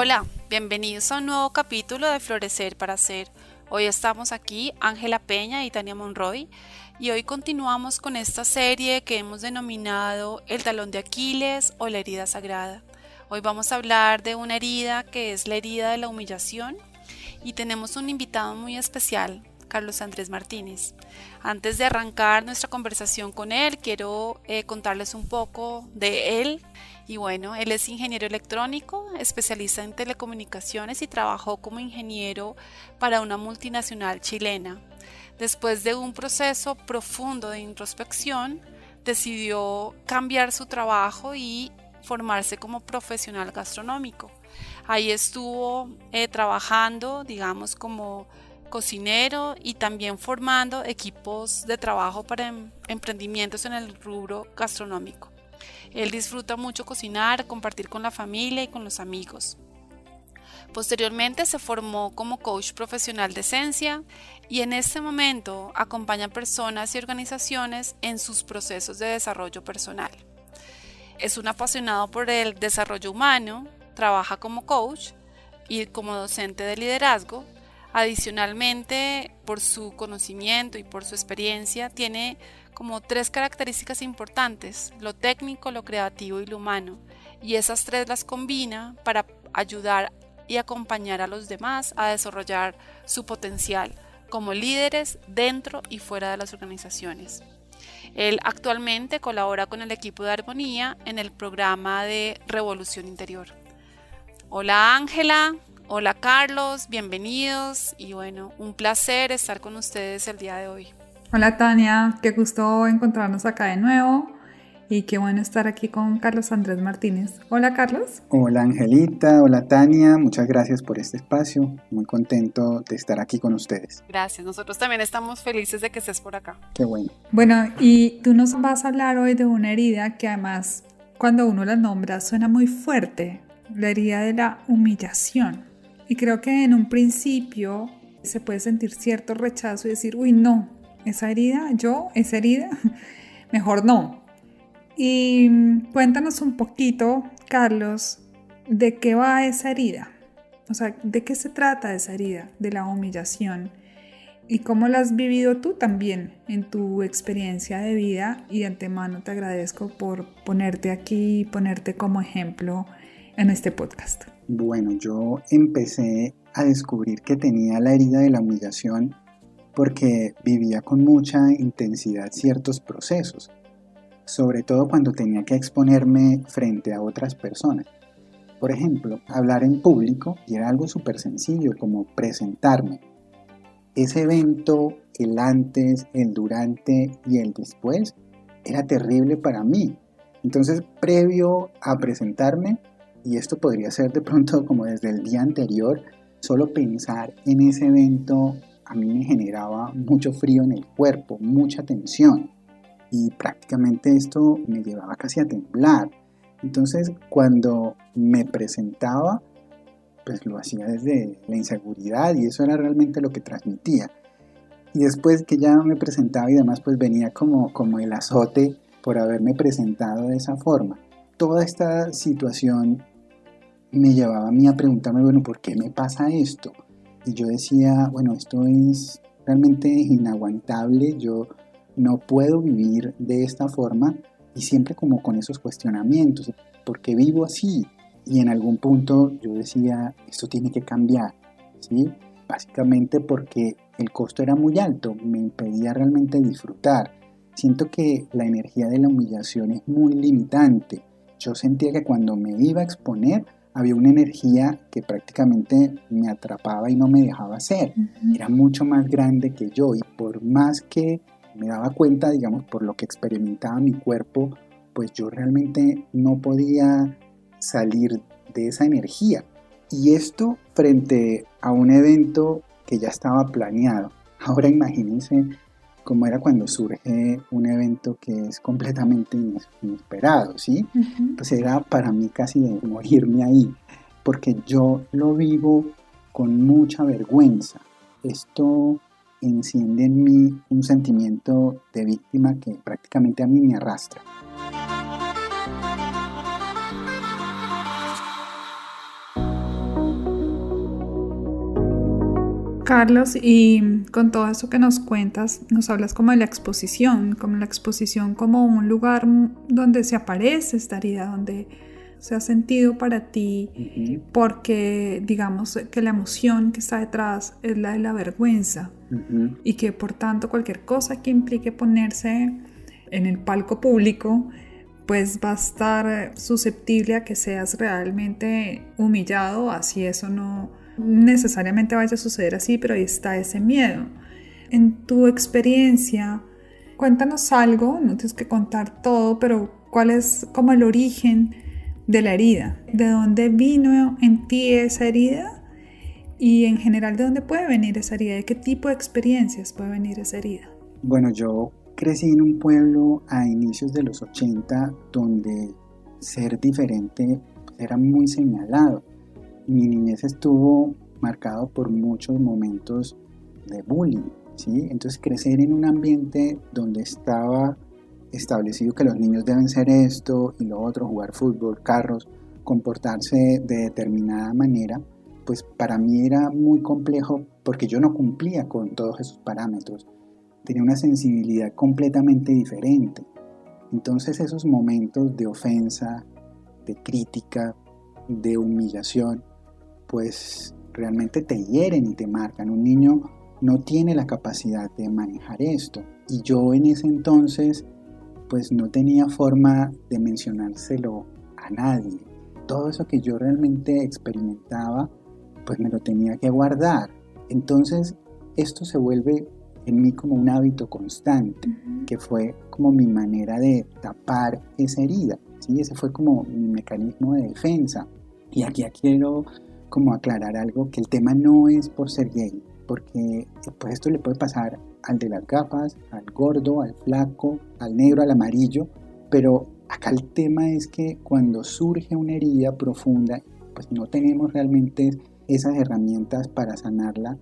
Hola, bienvenidos a un nuevo capítulo de Florecer para Ser. Hoy estamos aquí, Ángela Peña y Tania Monroy, y hoy continuamos con esta serie que hemos denominado El talón de Aquiles o la herida sagrada. Hoy vamos a hablar de una herida que es la herida de la humillación y tenemos un invitado muy especial, Carlos Andrés Martínez. Antes de arrancar nuestra conversación con él, quiero eh, contarles un poco de él y bueno, él es ingeniero electrónico, especialista en telecomunicaciones y trabajó como ingeniero para una multinacional chilena. Después de un proceso profundo de introspección, decidió cambiar su trabajo y formarse como profesional gastronómico. Ahí estuvo eh, trabajando, digamos, como cocinero y también formando equipos de trabajo para em, emprendimientos en el rubro gastronómico. Él disfruta mucho cocinar, compartir con la familia y con los amigos. Posteriormente se formó como coach profesional de esencia y en este momento acompaña personas y organizaciones en sus procesos de desarrollo personal. Es un apasionado por el desarrollo humano, trabaja como coach y como docente de liderazgo. Adicionalmente, por su conocimiento y por su experiencia, tiene como tres características importantes, lo técnico, lo creativo y lo humano. Y esas tres las combina para ayudar y acompañar a los demás a desarrollar su potencial como líderes dentro y fuera de las organizaciones. Él actualmente colabora con el equipo de Armonía en el programa de Revolución Interior. Hola Ángela, hola Carlos, bienvenidos y bueno, un placer estar con ustedes el día de hoy. Hola Tania, qué gusto encontrarnos acá de nuevo y qué bueno estar aquí con Carlos Andrés Martínez. Hola Carlos. Hola Angelita, hola Tania, muchas gracias por este espacio, muy contento de estar aquí con ustedes. Gracias, nosotros también estamos felices de que estés por acá. Qué bueno. Bueno, y tú nos vas a hablar hoy de una herida que además cuando uno la nombra suena muy fuerte, la herida de la humillación. Y creo que en un principio se puede sentir cierto rechazo y decir, uy, no, esa herida, yo, esa herida, mejor no. Y cuéntanos un poquito, Carlos, de qué va esa herida. O sea, ¿de qué se trata esa herida? De la humillación. ¿Y cómo la has vivido tú también en tu experiencia de vida? Y de antemano te agradezco por ponerte aquí, ponerte como ejemplo en este podcast. Bueno, yo empecé a descubrir que tenía la herida de la humillación porque vivía con mucha intensidad ciertos procesos, sobre todo cuando tenía que exponerme frente a otras personas. Por ejemplo, hablar en público y era algo súper sencillo como presentarme. Ese evento, el antes, el durante y el después, era terrible para mí. Entonces, previo a presentarme, y esto podría ser de pronto como desde el día anterior, solo pensar en ese evento a mí me generaba mucho frío en el cuerpo, mucha tensión y prácticamente esto me llevaba casi a temblar. Entonces cuando me presentaba, pues lo hacía desde la inseguridad y eso era realmente lo que transmitía. Y después que ya me presentaba y demás, pues venía como, como el azote por haberme presentado de esa forma. Toda esta situación me llevaba a mí a preguntarme, bueno, ¿por qué me pasa esto? Y yo decía, bueno, esto es realmente inaguantable, yo no puedo vivir de esta forma y siempre como con esos cuestionamientos, ¿por qué vivo así? Y en algún punto yo decía, esto tiene que cambiar, ¿sí? Básicamente porque el costo era muy alto, me impedía realmente disfrutar. Siento que la energía de la humillación es muy limitante. Yo sentía que cuando me iba a exponer, había una energía que prácticamente me atrapaba y no me dejaba ser. Era mucho más grande que yo y por más que me daba cuenta, digamos, por lo que experimentaba mi cuerpo, pues yo realmente no podía salir de esa energía. Y esto frente a un evento que ya estaba planeado. Ahora imagínense cómo era cuando surge un evento que es completamente inesperado, ¿sí? Pues era para mí casi de morirme ahí, porque yo lo vivo con mucha vergüenza. Esto enciende en mí un sentimiento de víctima que prácticamente a mí me arrastra. Carlos, y con todo eso que nos cuentas, nos hablas como de la exposición, como la exposición como un lugar donde se aparece esta herida, donde se ha sentido para ti, porque digamos que la emoción que está detrás es la de la vergüenza. Y que por tanto cualquier cosa que implique ponerse en el palco público, pues va a estar susceptible a que seas realmente humillado, así eso no necesariamente vaya a suceder así, pero ahí está ese miedo. En tu experiencia, cuéntanos algo, no tienes que contar todo, pero cuál es como el origen de la herida, de dónde vino en ti esa herida y en general de dónde puede venir esa herida, de qué tipo de experiencias puede venir esa herida. Bueno, yo crecí en un pueblo a inicios de los 80 donde ser diferente era muy señalado mi niñez estuvo marcado por muchos momentos de bullying, ¿sí? Entonces crecer en un ambiente donde estaba establecido que los niños deben ser esto y lo otro, jugar fútbol, carros, comportarse de determinada manera, pues para mí era muy complejo porque yo no cumplía con todos esos parámetros. Tenía una sensibilidad completamente diferente. Entonces esos momentos de ofensa, de crítica, de humillación, pues realmente te hieren y te marcan. Un niño no tiene la capacidad de manejar esto. Y yo en ese entonces pues no tenía forma de mencionárselo a nadie. Todo eso que yo realmente experimentaba pues me lo tenía que guardar. Entonces esto se vuelve en mí como un hábito constante, que fue como mi manera de tapar esa herida. ¿sí? Ese fue como mi mecanismo de defensa. Y aquí quiero como aclarar algo, que el tema no es por ser gay, porque pues esto le puede pasar al de las gafas, al gordo, al flaco, al negro, al amarillo, pero acá el tema es que cuando surge una herida profunda, pues no tenemos realmente esas herramientas para sanarla,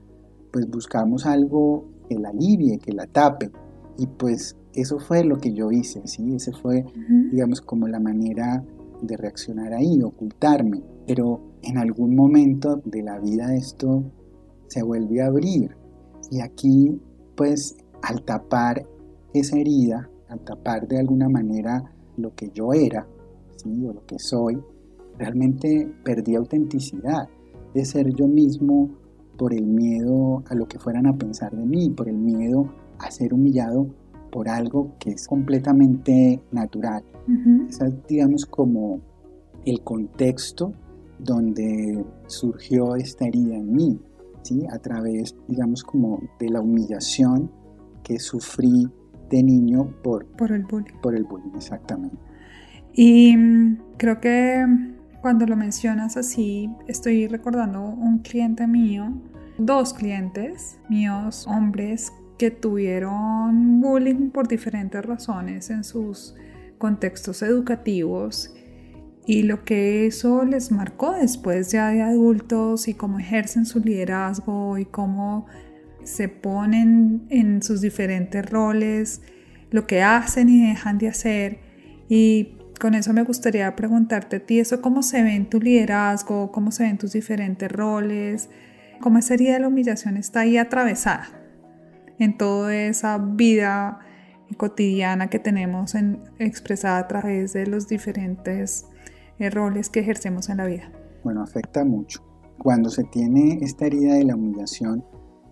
pues buscamos algo que la alivie, que la tape. Y pues eso fue lo que yo hice, ¿sí? Ese fue, digamos, como la manera de reaccionar ahí, ocultarme. Pero en algún momento de la vida esto se vuelve a abrir. Y aquí, pues, al tapar esa herida, al tapar de alguna manera lo que yo era, ¿sí? o lo que soy, realmente perdí autenticidad de ser yo mismo por el miedo a lo que fueran a pensar de mí, por el miedo a ser humillado por algo que es completamente natural. Esa digamos, como el contexto donde surgió esta herida en mí, ¿sí? a través, digamos, como de la humillación que sufrí de niño por, por el bullying. Por el bullying, exactamente. Y mm, creo que cuando lo mencionas así, estoy recordando un cliente mío, dos clientes míos, hombres, que tuvieron bullying por diferentes razones en sus contextos educativos y lo que eso les marcó después ya de adultos y cómo ejercen su liderazgo y cómo se ponen en sus diferentes roles, lo que hacen y dejan de hacer. Y con eso me gustaría preguntarte a ti, ¿eso cómo se ve en tu liderazgo? ¿Cómo se ven tus diferentes roles? ¿Cómo de la humillación está ahí atravesada en toda esa vida cotidiana que tenemos en, expresada a través de los diferentes roles que ejercemos en la vida? Bueno, afecta mucho. Cuando se tiene esta herida de la humillación,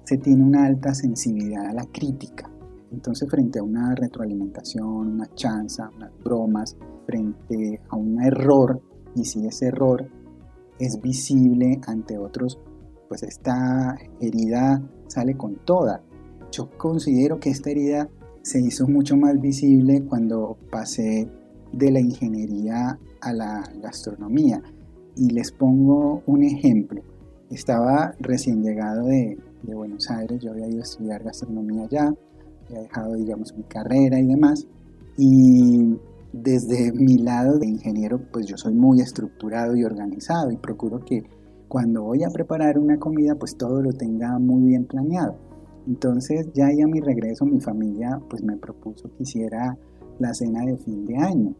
se tiene una alta sensibilidad a la crítica. Entonces, frente a una retroalimentación, una chanza, unas bromas, frente a un error, y si ese error es visible ante otros, pues esta herida sale con toda. Yo considero que esta herida se hizo mucho más visible cuando pasé de la ingeniería a la gastronomía. Y les pongo un ejemplo. Estaba recién llegado de, de Buenos Aires, yo había ido a estudiar gastronomía allá, había dejado, digamos, mi carrera y demás. Y desde mi lado de ingeniero, pues yo soy muy estructurado y organizado y procuro que cuando voy a preparar una comida, pues todo lo tenga muy bien planeado. Entonces ya ahí a mi regreso mi familia pues me propuso que hiciera la cena de fin de año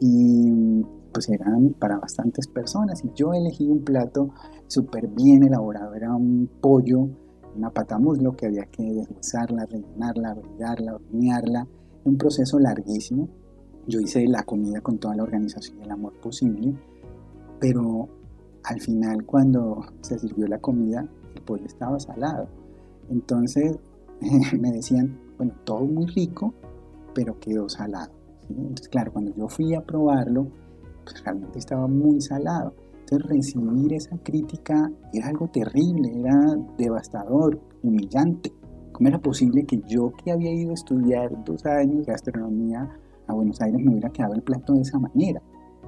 y pues eran para bastantes personas. Y yo elegí un plato súper bien elaborado, era un pollo, una pata muslo que había que deshuesarla, rellenarla, brillarla, hornearla, un proceso larguísimo. Yo hice la comida con toda la organización y el amor posible, pero al final cuando se sirvió la comida el pollo estaba salado. Entonces me decían, bueno, todo muy rico, pero quedó salado. Entonces, claro, cuando yo fui a probarlo, pues realmente estaba muy salado. Entonces recibir esa crítica era algo terrible, era devastador, humillante. ¿Cómo era posible que yo que había ido a estudiar dos años de gastronomía a Buenos Aires me hubiera quedado el plato de esa manera?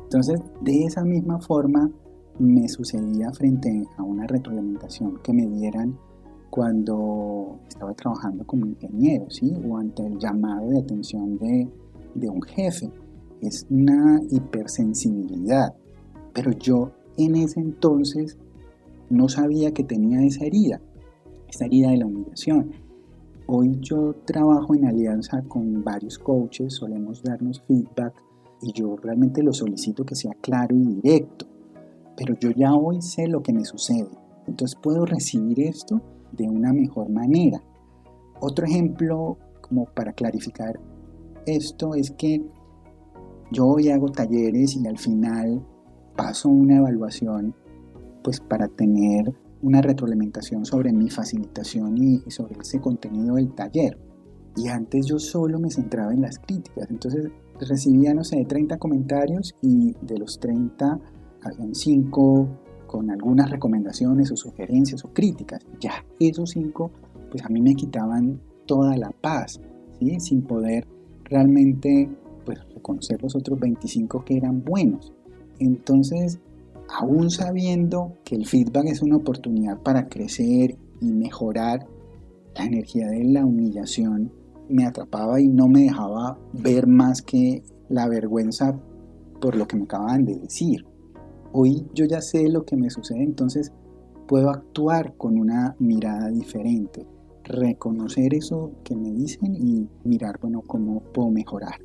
Entonces, de esa misma forma me sucedía frente a una retroalimentación que me dieran cuando estaba trabajando como ingeniero, ¿sí? O ante el llamado de atención de, de un jefe. Es una hipersensibilidad. Pero yo en ese entonces no sabía que tenía esa herida, esa herida de la humillación. Hoy yo trabajo en alianza con varios coaches, solemos darnos feedback y yo realmente lo solicito que sea claro y directo. Pero yo ya hoy sé lo que me sucede. Entonces puedo recibir esto de una mejor manera. Otro ejemplo, como para clarificar esto, es que yo hoy hago talleres y al final paso una evaluación pues para tener una retroalimentación sobre mi facilitación y, sobre ese contenido del taller. Y antes yo solo me centraba en las críticas, entonces recibía, no sé, 30 comentarios y de los 30 habían 5 con algunas recomendaciones o sugerencias o críticas. Ya esos cinco, pues a mí me quitaban toda la paz, ¿sí? sin poder realmente pues, reconocer los otros 25 que eran buenos. Entonces, aún sabiendo que el feedback es una oportunidad para crecer y mejorar, la energía de la humillación me atrapaba y no me dejaba ver más que la vergüenza por lo que me acababan de decir. Hoy yo ya sé lo que me sucede, entonces puedo actuar con una mirada diferente, reconocer eso que me dicen y mirar, bueno, cómo puedo mejorar.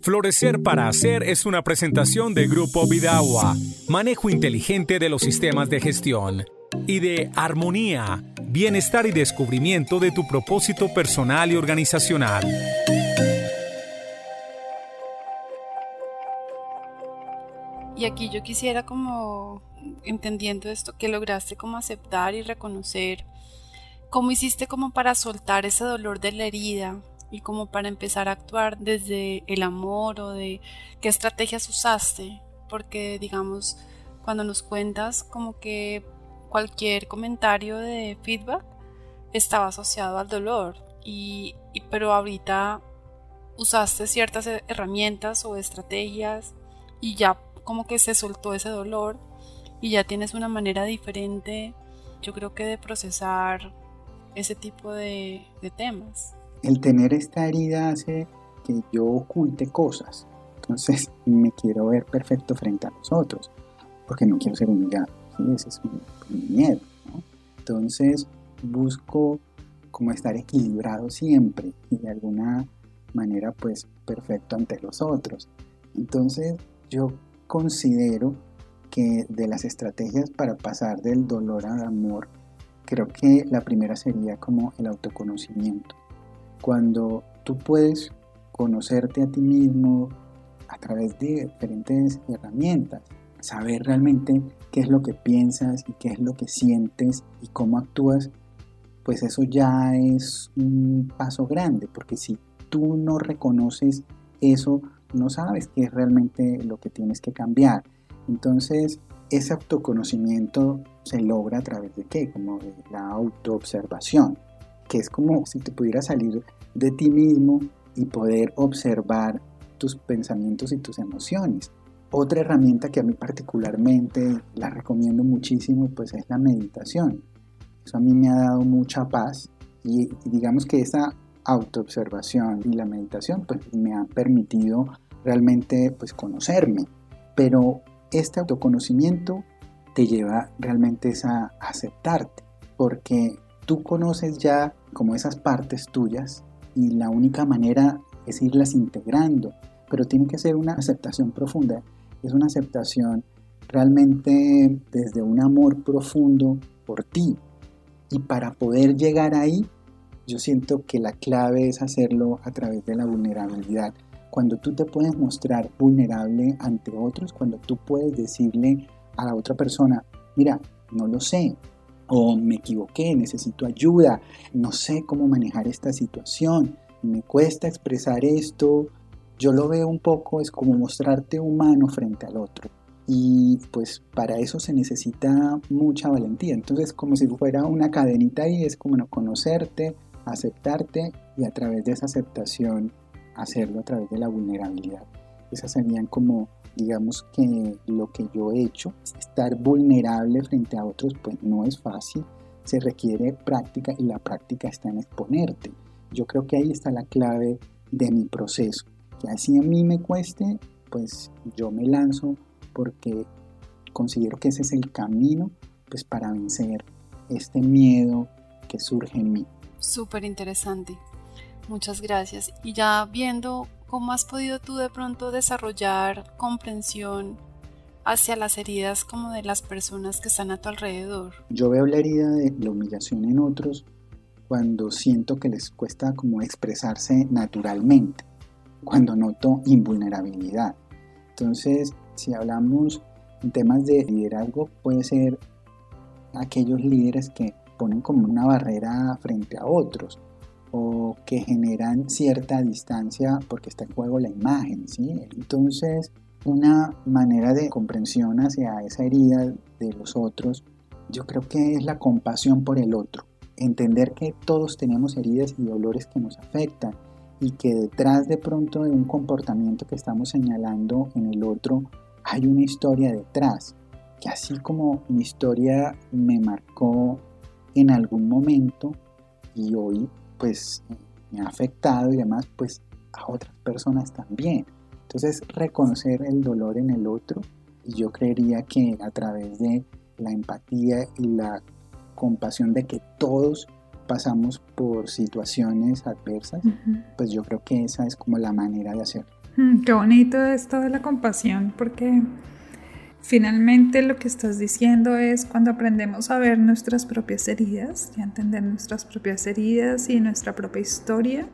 Florecer para Hacer es una presentación de Grupo Vidagua, manejo inteligente de los sistemas de gestión, y de Armonía, bienestar y descubrimiento de tu propósito personal y organizacional. Y aquí yo quisiera como, entendiendo esto, que lograste como aceptar y reconocer, cómo hiciste como para soltar ese dolor de la herida y como para empezar a actuar desde el amor o de qué estrategias usaste, porque digamos, cuando nos cuentas como que cualquier comentario de feedback estaba asociado al dolor y, y pero ahorita usaste ciertas herramientas o estrategias y ya como que se soltó ese dolor y ya tienes una manera diferente, yo creo que de procesar ese tipo de, temas. El tener esta herida hace que yo oculte cosas. Entonces me quiero ver perfecto frente a los otros, porque no quiero ser humillado. Ese es mi, miedo. Entonces busco como estar equilibrado siempre y de alguna manera pues perfecto ante los otros. Entonces yo considero que de las estrategias para pasar del dolor al amor, creo que la primera sería como el autoconocimiento. Cuando tú puedes conocerte a ti mismo a través de diferentes herramientas, saber realmente qué es lo que piensas y qué es lo que sientes y cómo actúas, pues eso ya es un paso grande, porque si tú no reconoces eso, no sabes qué es realmente lo que tienes que cambiar. Entonces, ese autoconocimiento se logra a través de qué? Como de la autoobservación, que es como si te pudieras salir de ti mismo y poder observar tus pensamientos y tus emociones. Otra herramienta que a mí particularmente la recomiendo muchísimo pues es la meditación. Eso a mí me ha dado mucha paz y, digamos que esa autoobservación y la meditación pues me han permitido realmente pues conocerme. Pero este autoconocimiento te lleva realmente a aceptarte porque tú conoces ya como esas partes tuyas y la única manera es irlas integrando, pero tiene que ser una aceptación profunda es una aceptación realmente desde un amor profundo por ti. Y para poder llegar ahí, yo siento que la clave es hacerlo a través de la vulnerabilidad. Cuando tú te puedes mostrar vulnerable ante otros, cuando tú puedes decirle a la otra persona, mira, no lo sé, o me equivoqué, necesito ayuda, no sé cómo manejar esta situación, me cuesta expresar esto, yo lo veo un poco, es como mostrarte humano frente al otro. Y pues para eso se necesita mucha valentía. Entonces como si fuera una cadenita y es como no conocerte, aceptarte y a través de esa aceptación hacerlo a través de la vulnerabilidad. Esas serían como, digamos que lo que yo he hecho. Estar vulnerable frente a otros pues no es fácil, se requiere práctica y la práctica está en exponerte. Yo creo que ahí está la clave de mi proceso así a mí me cueste, pues yo me lanzo porque considero que ese es el camino pues para vencer este miedo que surge en mí. Súper interesante. Muchas gracias. Y ya viendo cómo has podido tú de pronto desarrollar comprensión hacia las heridas como de las personas que están a tu alrededor. Yo veo la herida de la humillación en otros cuando siento que les cuesta como expresarse naturalmente cuando noto invulnerabilidad. Entonces, si hablamos en temas de liderazgo, puede ser aquellos líderes que ponen como una barrera frente a otros o que generan cierta distancia porque está en juego la imagen, ¿sí? Entonces, una manera de comprensión hacia esa herida de los otros, yo creo que es la compasión por el otro. Entender que todos tenemos heridas y dolores que nos afectan y que detrás de pronto de un comportamiento que estamos señalando en el otro hay una historia detrás, que así como mi historia me marcó en algún momento y hoy pues me ha afectado y demás, pues a otras personas también. Entonces reconocer el dolor en el otro y yo creería que a través de la empatía y la compasión de que todos pasamos por situaciones adversas, pues yo creo que esa es como la manera de hacerlo. Mm, qué bonito esto de la compasión, porque finalmente lo que estás diciendo es cuando aprendemos a ver nuestras propias heridas y a entender nuestras propias heridas y nuestra propia historia,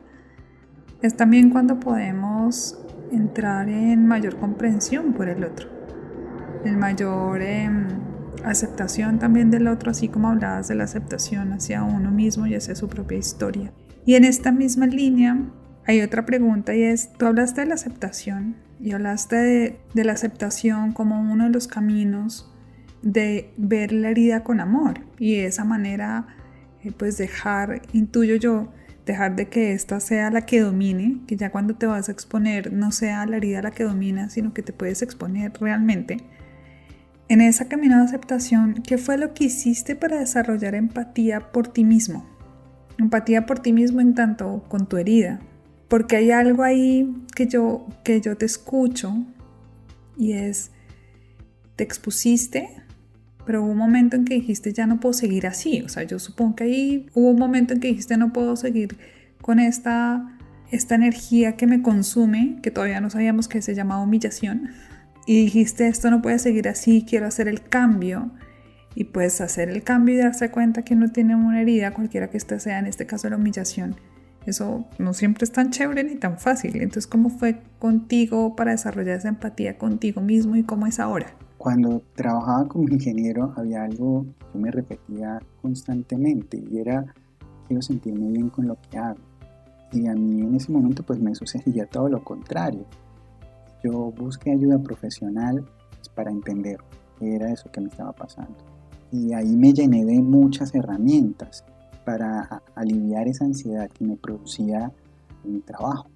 es también cuando podemos entrar en mayor comprensión por el otro, en mayor... Em, aceptación también del otro, así como hablabas de la aceptación hacia uno mismo y hacia su propia historia. Y en esta misma línea hay otra pregunta y es, tú hablaste de la aceptación y hablaste de, la aceptación como uno de los caminos de ver la herida con amor y de esa manera eh, pues dejar, intuyo yo, dejar de que esta sea la que domine, que ya cuando te vas a exponer no sea la herida la que domina, sino que te puedes exponer realmente en esa camino de aceptación, ¿qué fue lo que hiciste para desarrollar empatía por ti mismo? Empatía por ti mismo en tanto con tu herida. Porque hay algo ahí que yo, que yo te escucho y es, te expusiste, pero hubo un momento en que dijiste ya no puedo seguir así. O sea, yo supongo que ahí hubo un momento en que dijiste no puedo seguir con esta, esta energía que me consume, que todavía no sabíamos que se llamaba humillación y dijiste esto no puede seguir así, quiero hacer el cambio y puedes hacer el cambio y darse cuenta que no tiene una herida, cualquiera que ésta sea, en este caso la humillación. Eso no siempre es tan chévere ni tan fácil. Entonces, ¿cómo fue contigo para desarrollar esa empatía contigo mismo y cómo es ahora? Cuando trabajaba como ingeniero había algo que me repetía constantemente y era quiero sentirme bien con lo que hago. Y a mí en ese momento pues me sucedía todo lo contrario yo busqué ayuda profesional pues, para entender qué era eso que me estaba pasando. Y ahí me llené de muchas herramientas para aliviar esa ansiedad que me producía mi trabajo.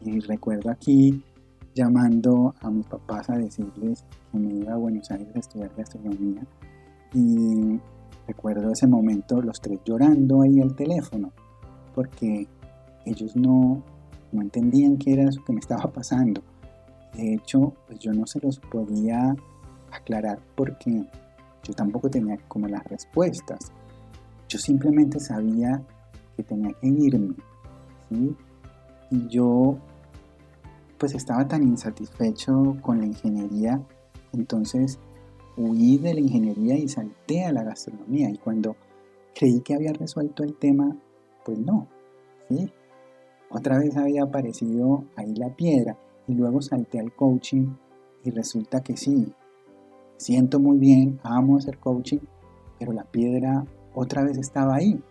Y recuerdo aquí llamando a mis papás a decirles que me iba a Buenos Aires a estudiar gastronomía. Y recuerdo ese momento, los tres llorando ahí al teléfono, porque ellos no, no entendían qué era eso que me estaba pasando. De hecho, pues yo no se los podía aclarar porque yo tampoco tenía como las respuestas. Yo simplemente sabía que tenía que irme, ¿sí? Y yo pues estaba tan insatisfecho con la ingeniería, entonces huí de la ingeniería y salté a la gastronomía. Y cuando creí que había resuelto el tema, pues no, ¿sí? Otra vez había aparecido ahí la piedra y luego salté al coaching y resulta que sí, siento muy bien, amo hacer coaching, pero la piedra otra vez estaba ahí.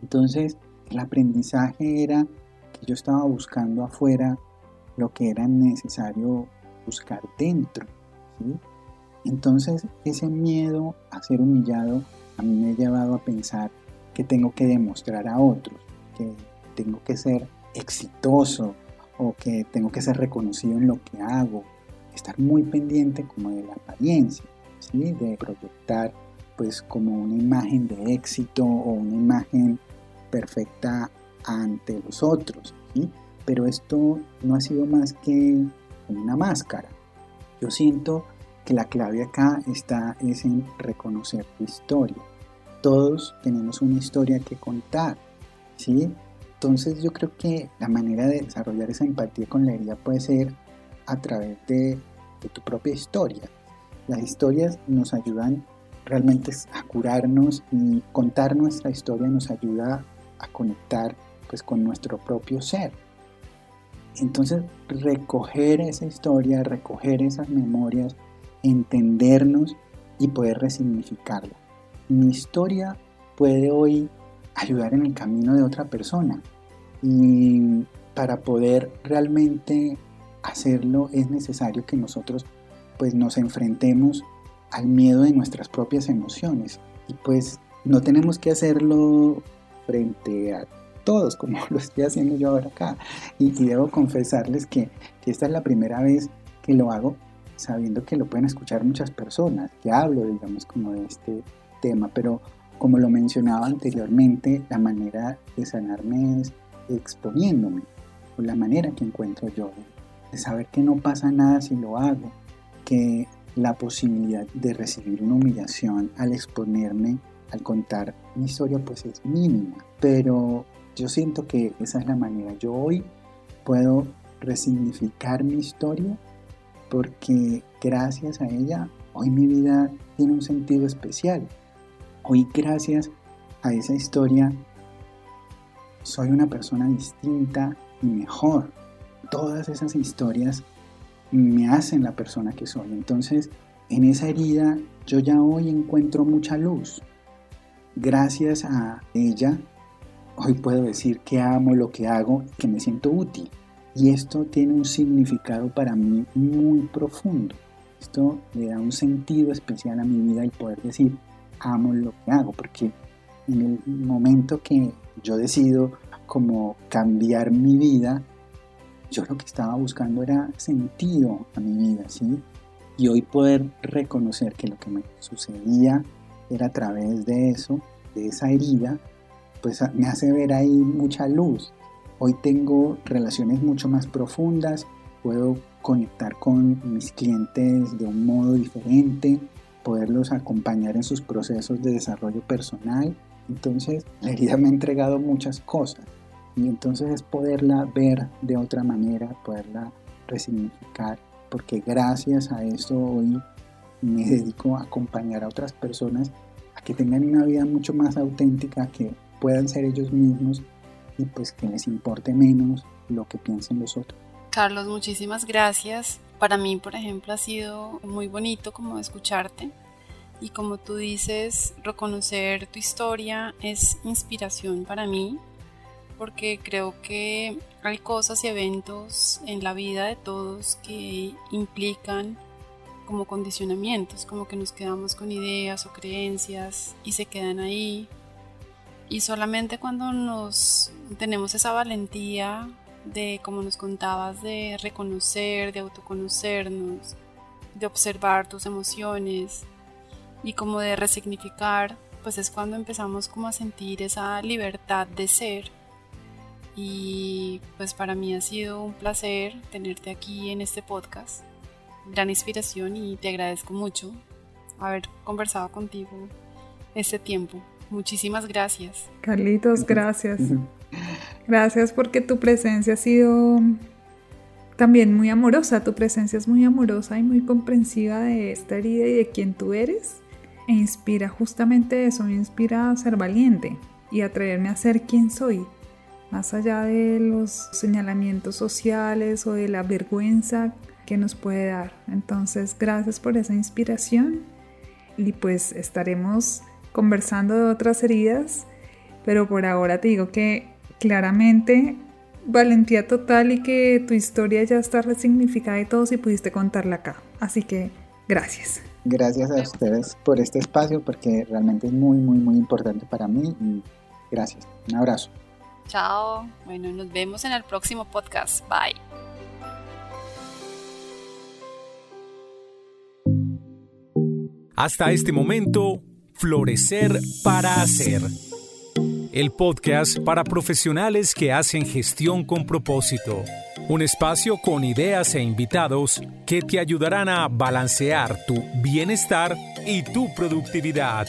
Entonces el aprendizaje era que yo estaba buscando afuera lo que era necesario buscar dentro. Entonces ese miedo a ser humillado a mí me ha llevado a pensar que tengo que demostrar a otros, que tengo que ser exitoso o que tengo que ser reconocido en lo que hago, estar muy pendiente como de la apariencia, ¿sí? de proyectar pues como una imagen de éxito o una imagen perfecta ante los otros, ¿sí? pero esto no ha sido más que una máscara. Yo siento que la clave acá está es en reconocer tu historia. Todos tenemos una historia que contar, ¿sí? Entonces yo creo que la manera de desarrollar esa empatía con la herida puede ser a través de, tu propia historia. Las historias nos ayudan realmente a curarnos y contar nuestra historia nos ayuda a conectar pues con nuestro propio ser. Entonces recoger esa historia, recoger esas memorias, entendernos y poder resignificarla. Mi historia puede hoy ayudar en el camino de otra persona. Y para poder realmente hacerlo es necesario que nosotros pues nos enfrentemos al miedo de nuestras propias emociones. Y pues no tenemos que hacerlo frente a todos como lo estoy haciendo yo ahora acá. Y, debo confesarles que, que esta es la primera vez que lo hago sabiendo que lo pueden escuchar muchas personas, que hablo, digamos, como de este tema, pero como lo mencionaba anteriormente, la manera de sanarme es exponiéndome, o la manera que encuentro yo de saber que no pasa nada si lo hago, que la posibilidad de recibir una humillación al exponerme, al contar mi historia, pues es mínima, pero yo siento que esa es la manera. Yo hoy puedo resignificar mi historia porque gracias a ella hoy mi vida tiene un sentido especial. Hoy gracias a esa historia soy una persona distinta y mejor. Todas esas historias me hacen la persona que soy. Entonces, en esa herida yo ya hoy encuentro mucha luz. Gracias a ella, hoy puedo decir que amo lo que hago, que me siento útil. Y esto tiene un significado para mí muy profundo. Esto le da un sentido especial a mi vida y poder decir, amo lo que hago, porque en el momento que yo decido como cambiar mi vida, yo lo que estaba buscando era sentido a mi vida, ¿sí? Y hoy poder reconocer que lo que me sucedía era a través de eso, de esa herida, pues me hace ver ahí mucha luz. Hoy tengo relaciones mucho más profundas, puedo conectar con mis clientes de un modo diferente, poderlos acompañar en sus procesos de desarrollo personal entonces, la herida me ha entregado muchas cosas y entonces es poderla ver de otra manera, poderla resignificar, porque gracias a eso hoy me dedico a acompañar a otras personas a que tengan una vida mucho más auténtica, que puedan ser ellos mismos y pues que les importe menos lo que piensen los otros. Carlos, muchísimas gracias. Para mí, por ejemplo, ha sido muy bonito como escucharte y como tú dices, reconocer tu historia es inspiración para mí porque creo que hay cosas y eventos en la vida de todos que implican como condicionamientos, como que nos quedamos con ideas o creencias y se quedan ahí. Y solamente cuando nos tenemos esa valentía de, como nos contabas, de reconocer, de autoconocernos, de observar tus emociones y como de resignificar, pues es cuando empezamos como a sentir esa libertad de ser. Y pues para mí ha sido un placer tenerte aquí en este podcast. Gran inspiración y te agradezco mucho haber conversado contigo este tiempo. Muchísimas gracias. Carlitos, gracias. Gracias porque tu presencia ha sido también muy amorosa. Tu presencia es muy amorosa y muy comprensiva de esta herida y de quién tú eres. E inspira justamente eso, me inspira a ser valiente y atreverme a ser quien soy, más allá de los señalamientos sociales o de la vergüenza que nos puede dar. Entonces, gracias por esa inspiración y pues estaremos conversando de otras heridas, pero por ahora te digo que claramente valentía total y que tu historia ya está resignificada y todo si pudiste contarla acá. Así que gracias. Gracias a ustedes por este espacio porque realmente es muy, muy, muy importante para mí y gracias. Un abrazo. Chao. Bueno, nos vemos en el próximo podcast. Bye. Hasta este momento, Florecer para Hacer. El podcast para profesionales que hacen gestión con propósito. Un espacio con ideas e invitados que te ayudarán a balancear tu bienestar y tu productividad.